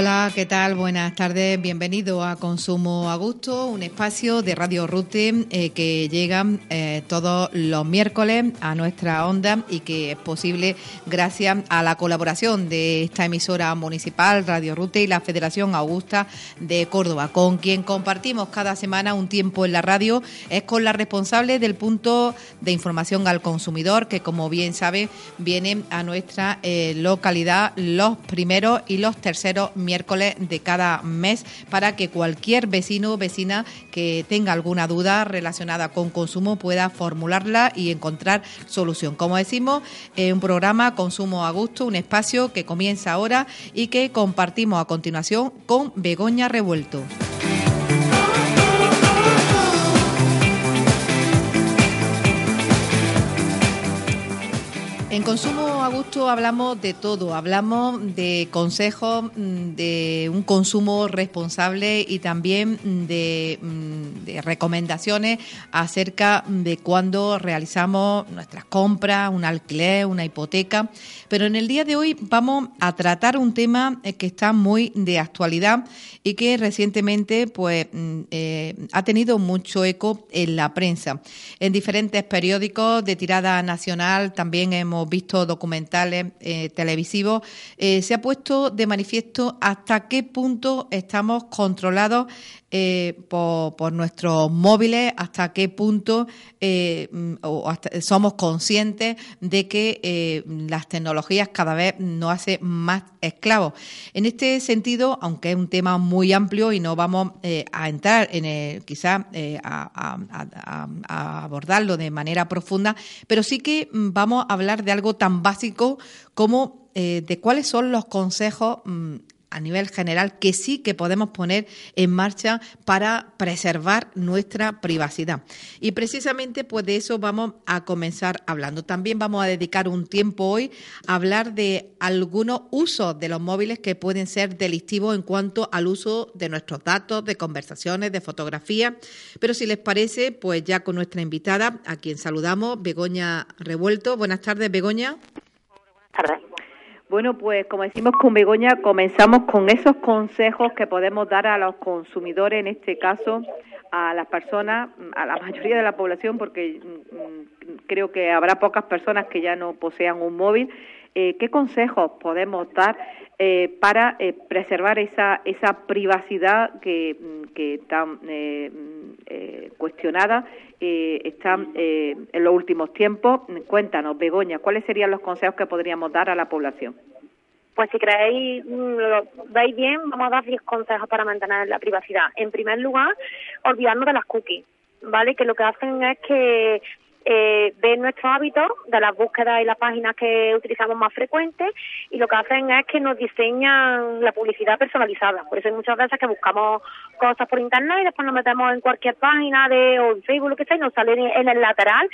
Hola, ¿qué tal? Buenas tardes. Bienvenido a Consumo a Gusto, un espacio de Radio Rute eh, que llega eh, todos los miércoles a nuestra onda y que es posible gracias a la colaboración de esta emisora municipal, Radio Rute, y la Federación Augusta de Córdoba, con quien compartimos cada semana un tiempo en la radio. Es con la responsable del punto de información al consumidor, que como bien sabe, viene a nuestra eh, localidad los primeros y los terceros miércoles de cada mes para que cualquier vecino o vecina que tenga alguna duda relacionada con consumo pueda formularla y encontrar solución. Como decimos, eh, un programa Consumo a Gusto, un espacio que comienza ahora y que compartimos a continuación con Begoña Revuelto. En Consumo a Gusto hablamos de todo, hablamos de consejos, mm, de un consumo responsable y también de, mm, de recomendaciones acerca de cuándo realizamos nuestras compras, un alquiler, una hipoteca. Pero en el día de hoy vamos a tratar un tema eh, que está muy de actualidad y que recientemente pues, mm, eh, ha tenido mucho eco en la prensa. En diferentes periódicos de tirada nacional también hemos visto documentales eh, televisivos, eh, se ha puesto de manifiesto hasta qué punto estamos controlados eh, por, nuestros móviles, hasta qué punto eh, o hasta somos conscientes de que eh, las tecnologías cada vez nos hacen más esclavos. En este sentido, aunque es un tema muy amplio y no vamos a entrar en el, quizás a, a, a, a abordarlo de manera profunda, pero sí que mm, vamos a hablar de algo tan básico como de cuáles son los consejos mm, a nivel general que sí que podemos poner en marcha para preservar nuestra privacidad. Y precisamente pues de eso vamos a comenzar hablando. También vamos a dedicar un tiempo hoy a hablar de algunos usos de los móviles que pueden ser delictivos en cuanto al uso de nuestros datos, de conversaciones, de fotografías. Pero si les parece, pues ya con nuestra invitada, a quien saludamos, Begoña Revuelto. Buenas tardes, Begoña. Buenas tardes. Bueno, pues como decimos con Begoña, comenzamos con esos consejos que podemos dar a los consumidores, en este caso a las personas, a la mayoría de la población, porque mm, creo que habrá pocas personas que ya no posean un móvil. Eh, ¿Qué consejos podemos dar eh, para eh, preservar esa, esa privacidad que, que tan eh, cuestionada está en los últimos tiempos? Cuéntanos, Begoña, ¿cuáles serían los consejos que podríamos dar a la población? Pues si creéis, lo veis bien, vamos a dar 10 consejos para mantener la privacidad. En primer lugar, olvidarnos de las cookies, ¿vale? Que lo que hacen es que eh, ven nuestros hábitos de las búsquedas y las páginas que utilizamos más frecuentes y lo que hacen es que nos diseñan la publicidad personalizada. Por eso hay muchas veces que buscamos cosas por internet y después nos metemos en cualquier página de o en Facebook, lo que sea, y nos sale en el lateral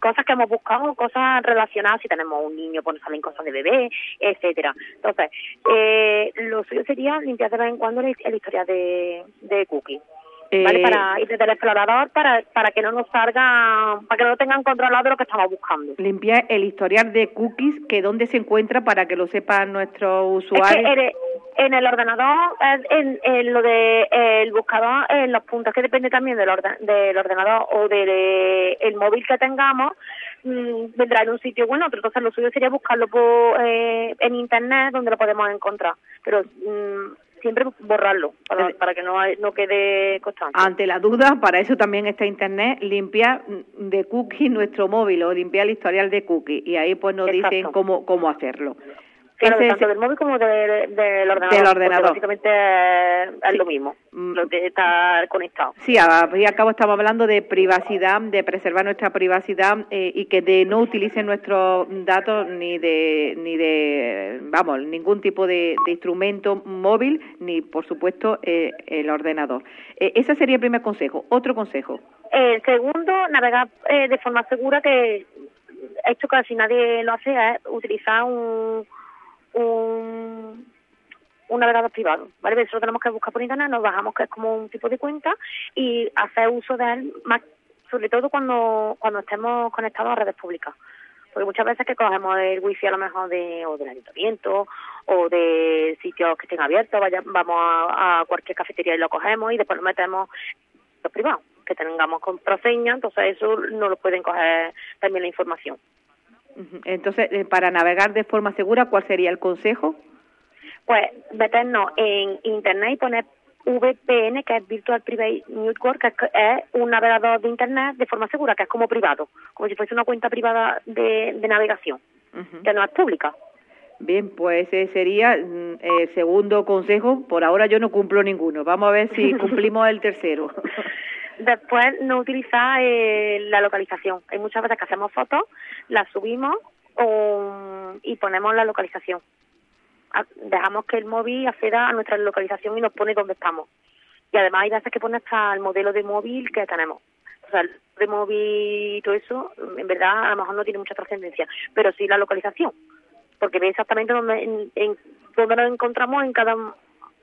cosas que hemos buscado, cosas relacionadas, si tenemos un niño, pues nos salen cosas de bebé, etcétera. Entonces, eh, lo suyo sería limpiar de vez en cuando el historial de, de cookies. ¿Vale? Para ir desde el explorador para, para que no nos salga, para que no tengan controlado de lo que estamos buscando. Limpiar el historial de cookies, que dónde se encuentra para que lo sepan nuestros usuarios. Es que en, en el ordenador, en, en lo de el buscador, en los puntos que depende también del, orden, del ordenador o del el móvil que tengamos, mmm, vendrá en un sitio o en otro. Entonces lo suyo sería buscarlo por, eh, en internet donde lo podemos encontrar. Pero mmm, siempre borrarlo para, para que no, no quede constante. Ante la duda, para eso también está Internet, limpiar de cookies nuestro móvil o limpiar el historial de cookies y ahí pues nos Exacto. dicen cómo, cómo hacerlo. Claro, Ese tanto del móvil como de- del ordenador. Del ordenador. Básicamente es, lo mismo, Mm. lo de estar conectado. Sí, al fin y al cabo estamos hablando de privacidad, de preservar nuestra privacidad eh, y que de no utilicen nuestros datos ni de, ni de, vamos, ningún tipo de, de instrumento móvil ni, por supuesto, eh, el ordenador. Eh, ese sería el primer consejo. Otro consejo. El segundo, navegar eh, de forma segura, que esto casi nadie lo hace, es utilizar un, un, un navegador privado, ¿vale? Eso lo tenemos que buscar por internet, nos bajamos que es como un tipo de cuenta y hacer uso de él, más, sobre todo cuando, cuando estemos conectados a redes públicas. Porque muchas veces que cogemos el wifi a lo mejor de, o del ayuntamiento o de sitios que estén abiertos, vaya, vamos a, cualquier cafetería y lo cogemos y después lo metemos los privados, que tengamos contraseña, entonces eso no lo pueden coger también la información. Entonces, eh, para navegar de forma segura, ¿cuál sería el consejo? Pues meternos en internet y poner VPN, que es Virtual Private Network, que es- un navegador de internet de forma segura, que es como privado, como si fuese una cuenta privada de, de navegación, que no es pública. Bien, pues ese sería mm, el segundo consejo. Por ahora yo no cumplo ninguno. Vamos a ver si cumplimos el tercero. Después no utilizar eh, la localización. Hay muchas veces que hacemos fotos, las subimos o- y ponemos la localización. A- Dejamos que el móvil acceda a nuestra localización y nos pone dónde estamos. Y además hay veces que pone hasta el modelo de móvil que tenemos. O sea, el de móvil y todo eso, en verdad, a lo mejor no tiene mucha trascendencia, pero sí la localización. Porque ve exactamente dónde, en- dónde nos encontramos en cada,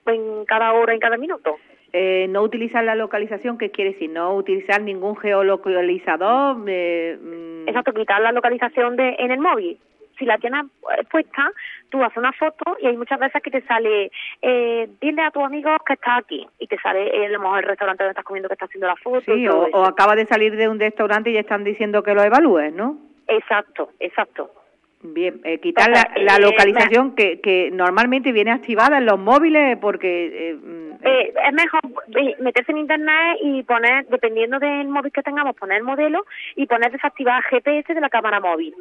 en cada hora, en cada minuto. Eh, no utilizar la localización, ¿qué quiere decir? No utilizar ningún geolocalizador. eh, mm, Exacto, quitar la localización de en el móvil. Si la tienes eh, puesta, tú haces una foto y hay muchas veces que te sale, eh, dile a tus amigos que estás aquí y te sale eh, a lo mejor el restaurante donde estás comiendo que estás haciendo la foto. sí, y todo o, eso. o acaba de salir de un restaurante y ya están diciendo que lo evalúes, ¿no? Exacto, exacto. Bien, eh, quitar la, la eh, localización que, que normalmente viene activada en los móviles porque... eh, mm, Eh, es mejor meterse en internet y poner, dependiendo del móvil que tengamos, poner el modelo y poner desactivar GPS de la cámara móvil,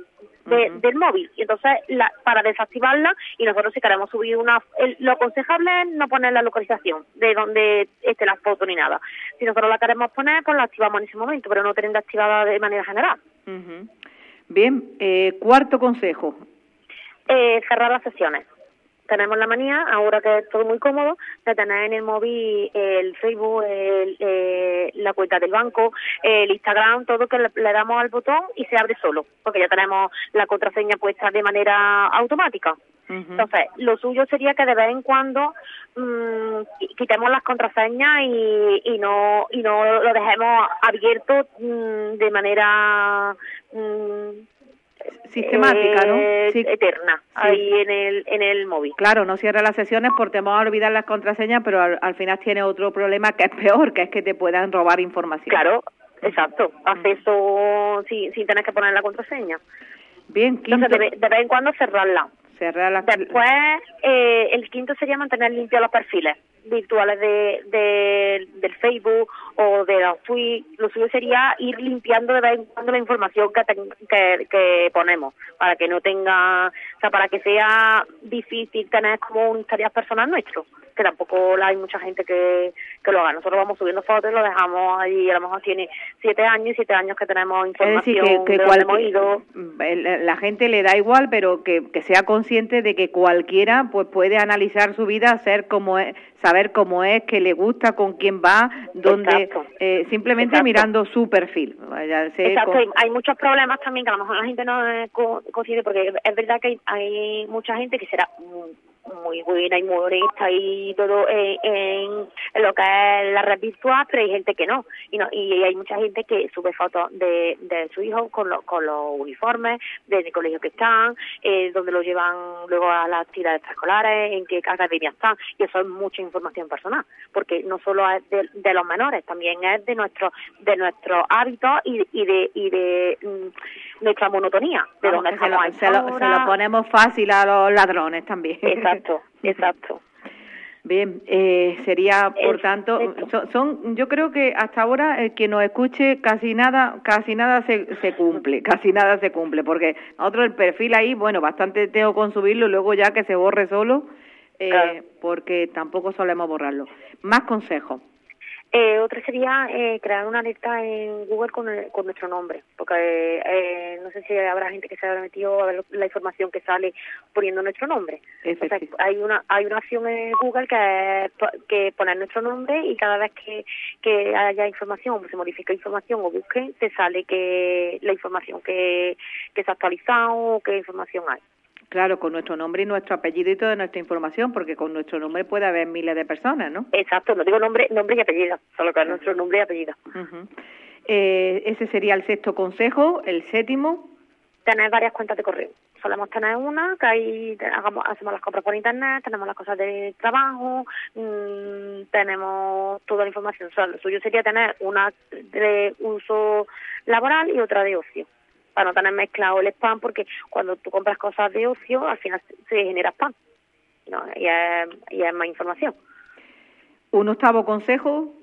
de- del móvil. Y entonces, la, para desactivarla, y nosotros si queremos subir una... el- lo aconsejable es no poner la localización de donde esté la foto ni nada. Si nosotros la queremos poner, pues la activamos en ese momento, pero no tenerla activada de manera general. ujú. Bien, eh, cuarto consejo. Eh, cerrar las sesiones. Tenemos la manía, ahora que es todo muy cómodo, de tener en el móvil el Facebook, el, eh, la cuenta del banco, el Instagram, todo que le, le damos al botón y se abre solo, porque ya tenemos la contraseña puesta de manera automática. Entonces, lo suyo sería que de vez en cuando mm, qui- quitemos las contraseñas y, y no y no lo dejemos abierto mm, de manera mm, Sistemática, ¿no? Sí. eterna ahí en el en el móvil. Claro, no cierra las sesiones por temor a olvidar las contraseñas, pero al, al final tiene otro problema que es peor, que es que te puedan robar información. Claro, exacto. Acceso sin, sin tener que poner la contraseña. Bien, quinto, Entonces, de, ve- de vez en cuando cerrarla. cerrar. Después, eh, el quinto sería mantener limpios los perfiles virtuales de, de- del Facebook o de los tweets. Lo suyo sería ir limpiando de vez en cuando la información que, ten- que, que ponemos, para que no tenga, o sea, para que sea difícil tener como un historial personal nuestro, que tampoco la hay mucha gente que, que lo haga. Nosotros vamos subiendo fotos y lo dejamos ahí, a lo mejor tiene siete años y siete años que tenemos Es decir, información que, que de dónde hemos ido. la gente le da igual, pero que, que sea consciente de que cualquiera pues puede analizar su vida, ser como es, saber cómo es, qué le gusta, con quién va, dónde, eh, simplemente Exacto. mirando su perfil. Vaya, Exacto, con- hay, muchos problemas también que a lo mejor la gente no es co- consciente, porque es verdad que hay, hay mucha gente que será muy buena y muy honesta y todo en, lo que es la red virtual, pero hay gente que no. Y no y hay mucha gente que sube fotos de, de su hijo con, lo- con los uniformes, del colegio que están, eh, donde lo llevan luego a las actividades extraescolares, en qué academia están, y eso es mucha información personal, porque no solo es de, de los menores, también es de nuestro de nuestros hábitos y, y de y de mm, nuestra monotonía, de Vamos, que se, lo, se lo- se lo ponemos fácil a los ladrones también. Exacto, exacto. Bien, eh, sería por tanto, son, son- yo creo que hasta ahora el que nos escuche casi nada, casi nada se, se cumple, casi nada se cumple, porque nosotros el perfil ahí, bueno, bastante tengo con subirlo y luego ya que se borre solo, eh, Claro. porque tampoco solemos borrarlo. Más consejos. Eh, otra sería eh, crear una alerta en Google con, el- con nuestro nombre, porque eh, no sé si habrá gente que se habrá metido a ver la información que sale poniendo nuestro nombre. O sea, hay una hay una opción en Google que es que poner nuestro nombre y cada vez que, que haya información, se modifica información o busque, te sale que la información que, que se ha actualizado o qué información hay. Claro, con nuestro nombre y nuestro apellido y toda nuestra información, porque con nuestro nombre puede haber miles de personas, ¿no? Exacto, no digo nombre nombre y apellido, solo que es nuestro nombre y apellido. Eh, ese sería el sexto consejo. El séptimo, tener varias cuentas de correo. Solemos tener una, que ahí hagamos, hacemos las compras por internet, tenemos las cosas de trabajo, mm, tenemos toda la información. O sea, lo suyo sería tener una de uso laboral y otra de ocio, para no tener mezclado el spam, porque cuando tú compras cosas de ocio, al final se- genera spam. ¿no? Y, es, y es más información. un octavo consejo,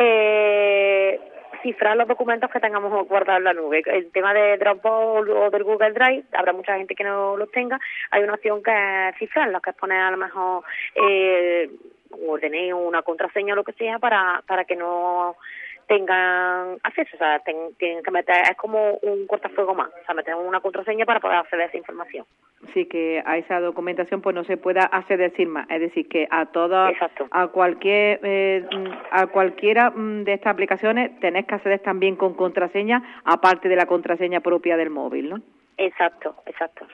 Eh, cifrar los documentos que tengamos guardados en la nube. El tema de Dropbox o del Google Drive, habrá mucha gente que no los tenga. Hay una opción que es cifrarlos, que es poner a lo mejor eh, un DNI o una contraseña o lo que sea para, para que no tengan acceso, o sea, ten- tienen que meter, es como un cortafuego más, o sea, meter una contraseña para poder acceder a esa información. sí que a esa documentación pues no se pueda acceder sin más, es decir que a todas, a cualquier, eh, a cualquiera mm, de estas aplicaciones tenés que acceder también con contraseña, aparte de la contraseña propia del móvil, ¿no? Exacto, exacto.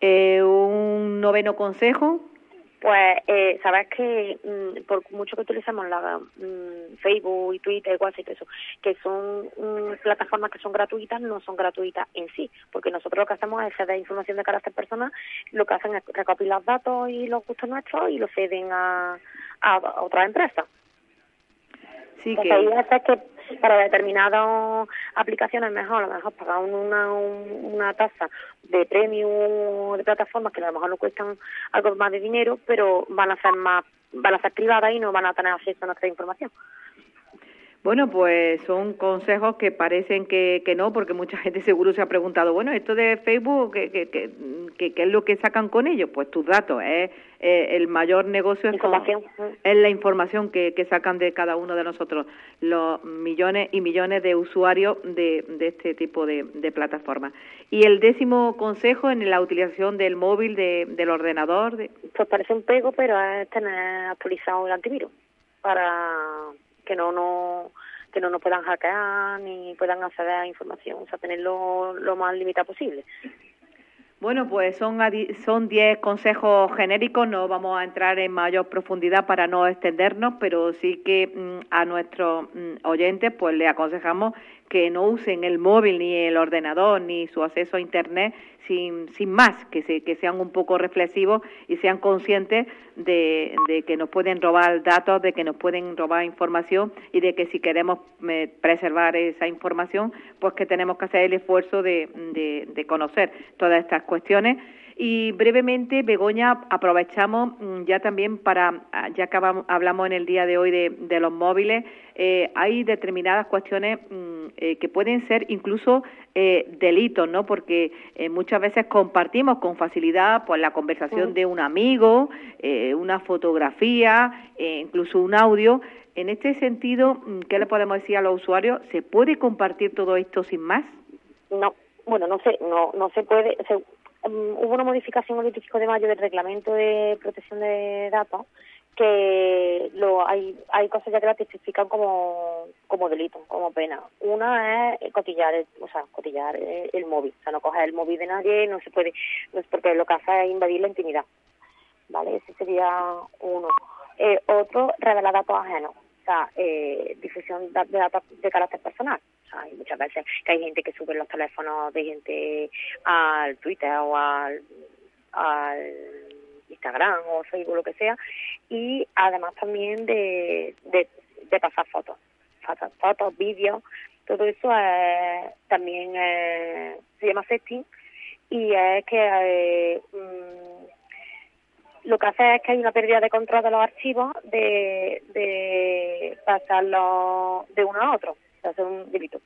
Eh, un noveno consejo, Pues, eh, sabes que mm, por mucho que utilicemos la mm, Facebook y Twitter, WhatsApp y todo eso, que son mm, plataformas que son gratuitas, no son gratuitas en sí, porque nosotros lo que hacemos es ceder información de carácter personal, lo que hacen es recopilar datos y los gustos nuestros y los ceden a, a, a otras empresas. sí Entonces, hay que veces que para determinadas aplicaciones es mejor, a lo mejor pagar una, un- una tasa de premium de plataformas que a lo mejor nos cuestan algo más de dinero, pero van a ser más van a ser privadas y no van a tener acceso a nuestra información. Bueno, pues son consejos que parecen que, que no, porque mucha gente seguro se ha preguntado, bueno, esto de Facebook, ¿qué, qué, qué, qué- es lo que sacan con ellos? Pues tus datos, es eh, el mayor negocio es, con- es la información que, que sacan de cada uno de nosotros, los millones y millones de usuarios de, de este tipo de, de plataformas. Y el décimo consejo en la utilización del móvil, de, del ordenador, de, Pues parece un pego, pero es tener actualizado el antivirus para que no no que no nos puedan hackear ni puedan acceder a información, o sea, tenerlo lo más limitado posible. Bueno, pues son son 10 consejos genéricos, no vamos a entrar en mayor profundidad para no extendernos, pero sí que mm, a nuestros mm, oyentes pues le aconsejamos que no usen el móvil ni el ordenador ni su acceso a internet sin, sin más, que se, que sean un poco reflexivos y sean conscientes de, que nos pueden robar datos, de que nos pueden robar información y de que si queremos eh, preservar esa información, pues que tenemos que hacer el esfuerzo de, de, de conocer todas estas cuestiones. Y brevemente, Begoña, aprovechamos mm, ya también para, ah, ya que hablamos en el día de hoy de, de los móviles, eh, hay determinadas cuestiones mm, eh, que pueden ser incluso eh, delitos, ¿no? Porque eh, muchas veces compartimos con facilidad pues la conversación de un amigo, eh, una fotografía, incluso un audio. En este sentido, mm, ¿qué le podemos decir a los usuarios? ¿Se puede compartir todo esto sin más? No, bueno, no sé, no no se puede. se- mm, hubo una modificación el 25 de mayo del reglamento de protección de datos que lo hay hay cosas ya que la tipifican como como delito, como pena. Una es cotillar, el, o sea, cotillar el, el móvil, o sea, no coger el móvil de nadie, no se puede, no es porque lo que hace es invadir la intimidad. ¿Vale? Ese sería uno. Eh, otro, revelar datos ajenos. Eh, difusión de datos de carácter personal. O sea, hay muchas veces que hay gente que sube los teléfonos de gente al Twitter o al, Instagram o Facebook, lo que sea. Y además también de, de, pasar fotos. Fotos, fotos vídeos. Todo eso eh, también eh, se llama sexting y es que eh, mm, lo que hace es que hay una pérdida de control de los archivos de, de pasarlo de uno a otro, sea, es un delito.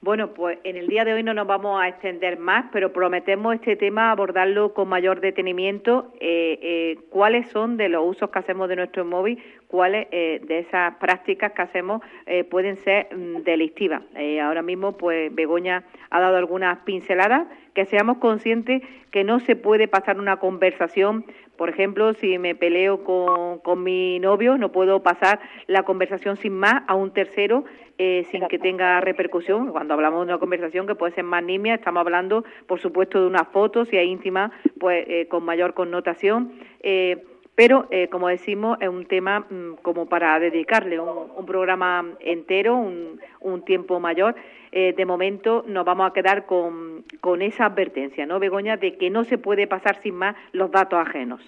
Bueno, pues en el día de hoy no nos vamos a extender más, pero prometemos este tema abordarlo con mayor detenimiento. Eh, eh, ¿Cuáles son de los usos que hacemos de nuestro móvil? ¿Cuáles eh, de esas prácticas que hacemos pueden ser mm, delictivas? ahora mismo, pues Begoña ha dado algunas pinceladas, que seamos conscientes que no se puede pasar una conversación por ejemplo, si me peleo con, con, mi novio, no puedo pasar la conversación sin más a un tercero eh, sin que tenga repercusión. Cuando hablamos de una conversación que puede ser más nimia, estamos hablando, por supuesto, de una foto, si es íntima, pues eh, con mayor connotación. Eh, pero, como decimos, es un tema mm, como para dedicarle un, programa entero, un, un tiempo mayor. de momento nos vamos a quedar con, con esa advertencia, ¿no, Begoña?, de que no se puede pasar sin más los datos ajenos.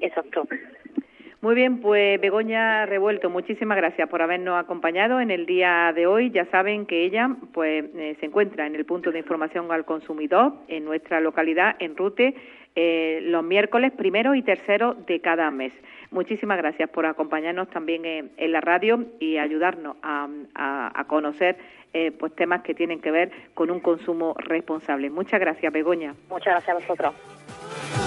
Exacto. Muy bien, pues Begoña Revuelto, muchísimas gracias por habernos acompañado en el día de hoy. Ya saben que ella pues eh, se encuentra en el punto de información al consumidor en nuestra localidad, en Rute, eh, los miércoles primero y tercero de cada mes. Muchísimas gracias por acompañarnos también en, la radio y ayudarnos a, conocer eh, pues temas que tienen que ver con un consumo responsable. Muchas gracias, Begoña. Muchas gracias a vosotros.